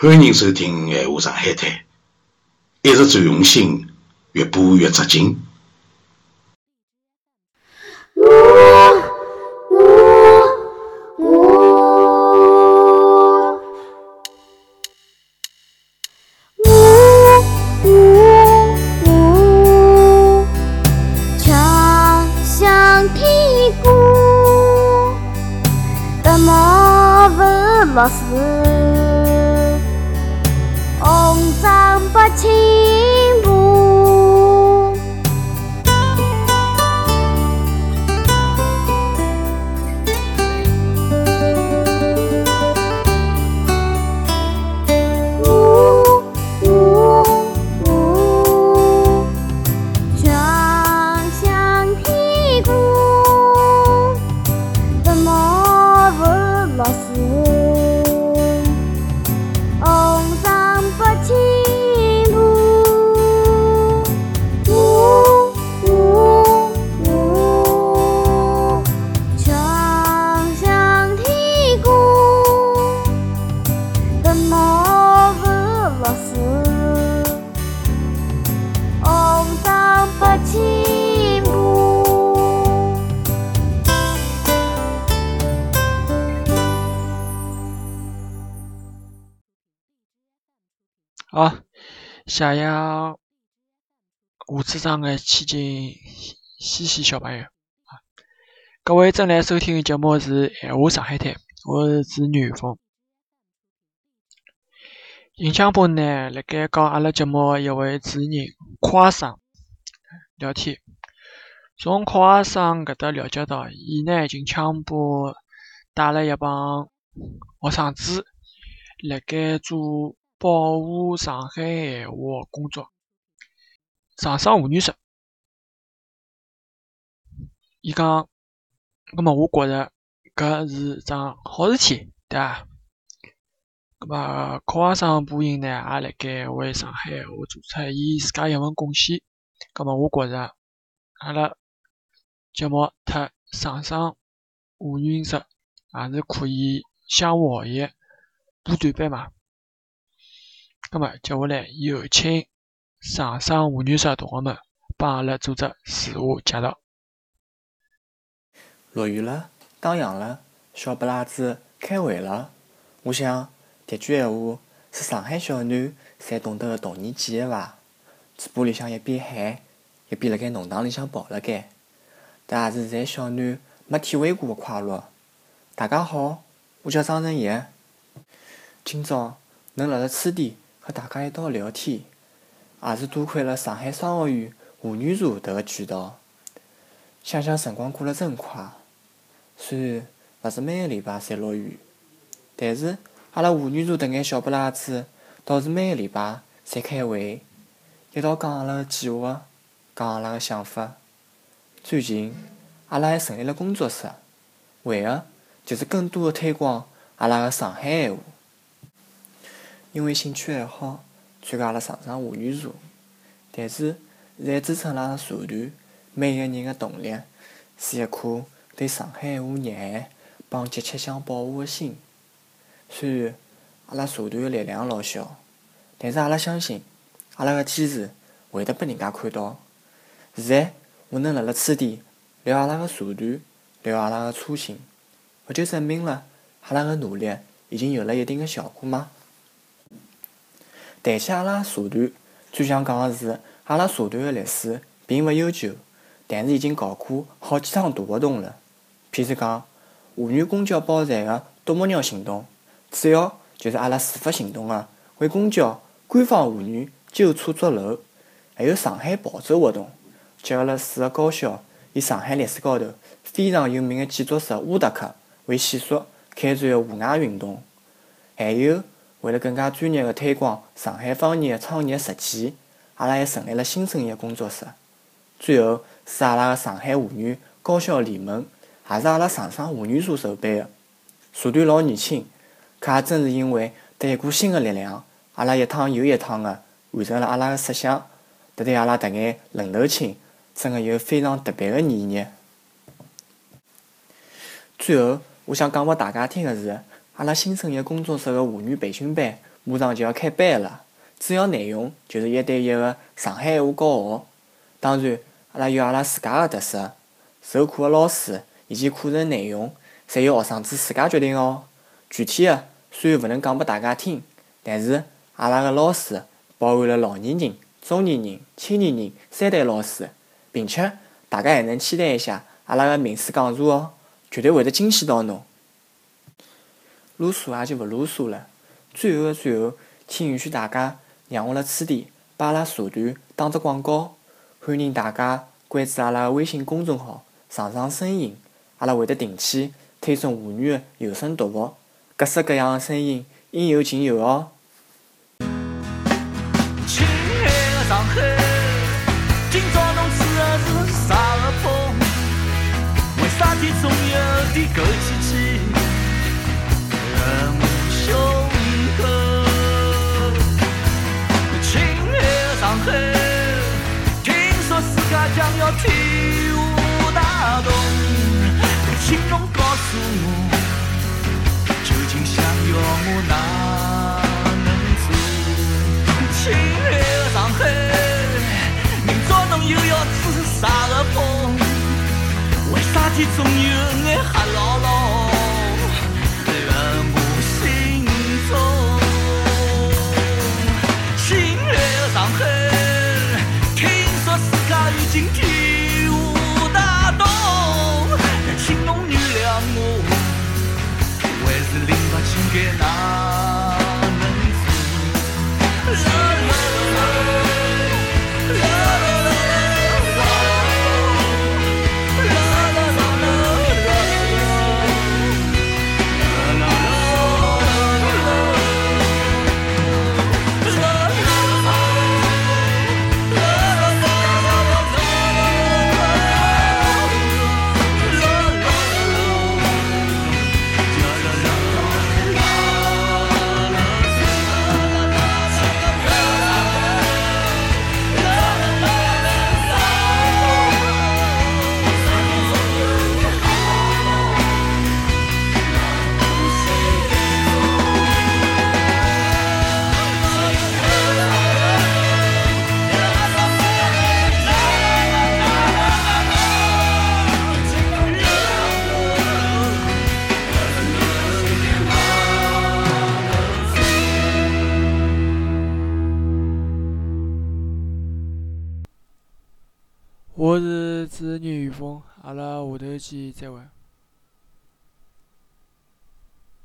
欢迎收听《闲话上海滩》，一直最用心，越播越扎劲。老师，红掌不轻步，好，谢谢吴处长的千金西西小朋友！各位正在收听的节目是《闲话上海滩》，我是主持人峰。印象中呢，辣盖讲阿拉节目的一位主持人夸生聊天，从夸生搿搭了解到，伊呢近腔部带了一帮学生子辣盖做保护上海闲话的工作，上上下女士。伊讲，葛末我觉着搿是桩好事体，对伐？葛末考生部音呢，也辣盖为上海闲话做出伊自家一份贡献。葛末我觉着，阿拉节目特上上吴女士也是可以相互学习、补短板嘛。葛末接下来有请上上下女十同学们帮阿拉做只自我介绍。落雨了，打烊了，小不拉子开会了。我想，迭句闲话是上海小囡侪懂得个童年记忆伐？嘴巴里向一边喊，一边辣盖弄堂里向跑辣盖，但也是现在小囡没体会过个快乐。大家好，我叫张成业。今朝能辣辣此地和大家一道聊天，也是多亏了上海商学院吴女士迭个渠道。想想辰光过了真快，虽然勿是每个礼拜侪落雨，但是阿拉吴女士迭眼小不拉子倒是每个礼拜侪开会，一道讲阿拉个计划，讲阿拉个想法。最近阿拉还成立了工作室，为个就是更多个推广阿拉个上海闲话。因为兴趣爱好参加了上上妇女社，但是现在支撑阿拉社团每一个人个动力是一颗对上海闲话热爱帮急切想保护个心。虽然阿拉社团个力量老小，但是阿拉相信阿拉个坚持会得拨人家看到。现在我能辣辣此地聊阿拉个社团，聊阿拉个初心，勿就证明了阿拉个努力已经有了一定个效果吗？谈起阿拉社团，最想讲个是，阿拉社团个历史并勿悠久，但是已经搞过好几趟大活动了。譬如讲，妇女公交包站个啄木鸟行动，主要就是阿拉自发行动个为公交官方妇女纠错筑楼，还有上海跑走活动，结合了四个高校以上海历史高头非常有名个建筑师乌达克为线索开展个户外运动，还有为了更加专业个推广上海方言个创业实践，阿拉还成立了新生业工作室。最后是阿拉个上海沪语高校联盟，也是阿拉上上沪语社筹办个。社团老年轻，可也正是因为得一股新个力量，阿拉一趟又一趟个完成了阿拉个设想，迭对阿拉迭眼愣头青真个有非常特别个意义。最后，我想讲拨大家听个是，阿拉新生一工作室个妇女培训班马上就要开班了，主要内容就是一对一个上海话教学。当然，阿拉有阿拉自家个特色，授课个老师以及课程内容，侪由学生子自家决定哦。具体个虽然勿能讲拨大家听，但是阿拉个老师包含了老年人、中年人、青年人三代老师，并且大家还能期待一下阿拉个名师讲座哦，绝对会得惊喜到侬。啰嗦也就勿啰嗦了，最后个最后，请允许大家让我辣此地把阿拉社团打只广告，欢迎大家关注阿拉个微信公众号“上上声音”，阿拉会得定期推送妇女个有声读物，各式各样个声音应有尽有哦。请侬告诉我，究竟想要我哪能做？亲爱的上海，明朝侬又要吹啥个风？为啥体总有眼黑老老 getting out. 我是主持人于峰，阿拉下头见，再会。